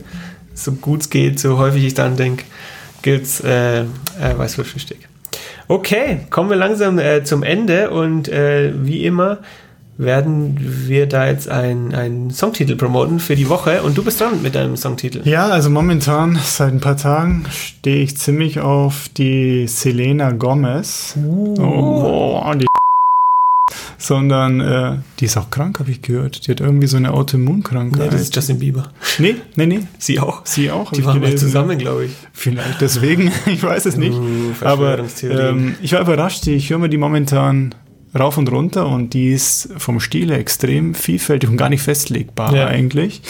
So gut es geht, so häufig ich dann denke, gilt es äh, äh, Weißwurstfrühstück. Okay, kommen wir langsam äh, zum Ende und äh, wie immer werden wir da jetzt einen Songtitel promoten für die Woche und du bist dran mit deinem Songtitel. Ja, also momentan, seit ein paar Tagen, stehe ich ziemlich auf die Selena Gomez. Uh. Oh, die sondern äh, die ist auch krank, habe ich gehört. Die hat irgendwie so eine Autoimmunkrankheit. Nee, das ist Justin Bieber. Nee, nee, nee. Sie auch. Sie auch. Die waren mal zusammen, glaube ich. Vielleicht deswegen, ich weiß es nicht. Uh, Aber ähm, ich war überrascht, ich höre mir die momentan rauf und runter und die ist vom Stil extrem vielfältig und gar nicht festlegbar ja. eigentlich.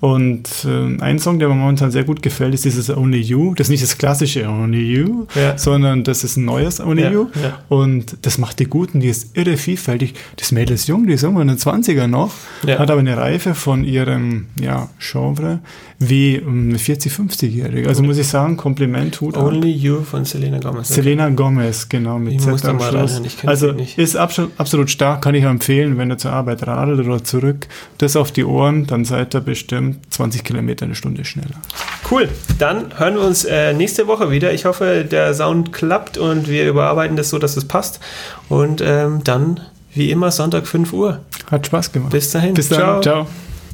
Und äh, ein Song, der mir momentan sehr gut gefällt, ist dieses Only You. Das ist nicht das klassische Only You, ja. sondern das ist ein neues Only ja, You. Ja. Und das macht die gut und die ist irre vielfältig. Das Mädel ist jung, die ist irgendwo in den 20er noch, hat aber eine Reife von ihrem ja, Genre wie eine 40-, 50-Jährige. Also muss ich sagen, Kompliment, Hut Only ab. You von Selena Gomez. Okay. Selena Gomez, genau, mit Z am Schluss. Also ist absolut, absolut stark, kann ich empfehlen, wenn ihr zur Arbeit radelt oder zurück. Das auf die Ohren, dann seid ihr bestimmt 20 Kilometer eine Stunde schneller. Cool, dann hören wir uns äh, nächste Woche wieder. Ich hoffe, der Sound klappt und wir überarbeiten das so, dass es passt. Und ähm, dann, wie immer, Sonntag 5 Uhr. Hat Spaß gemacht. Bis dahin. Bis dann. Ciao. Ciao.